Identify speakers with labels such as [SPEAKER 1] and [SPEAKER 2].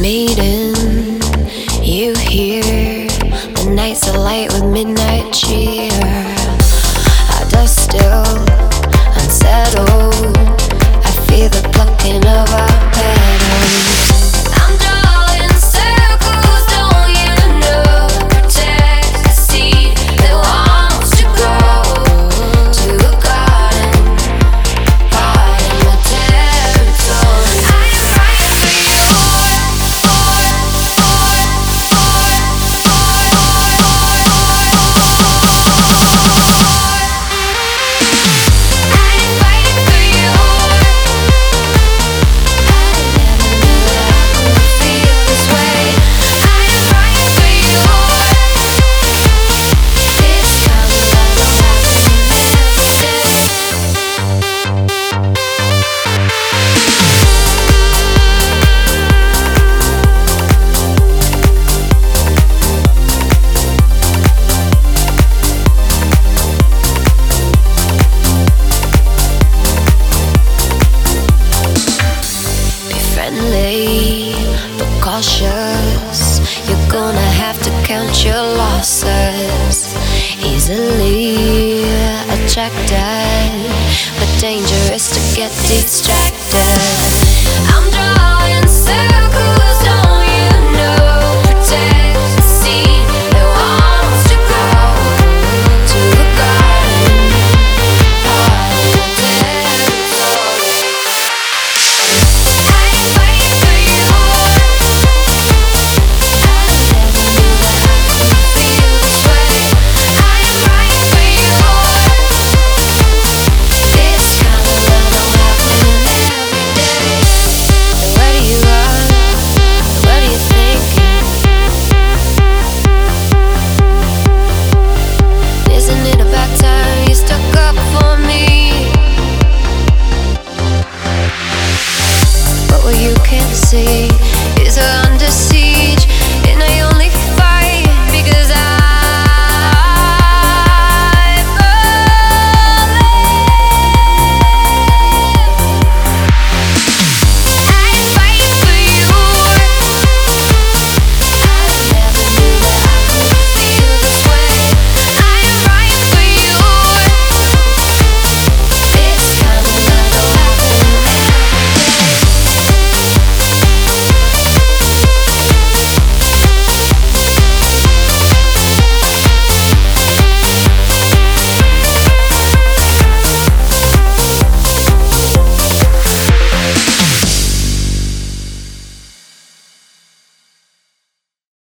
[SPEAKER 1] Maiden, you hear the nights alight with midnight cheer. I dust still. count your losses easily attracted, but dangerous to get distracted. see.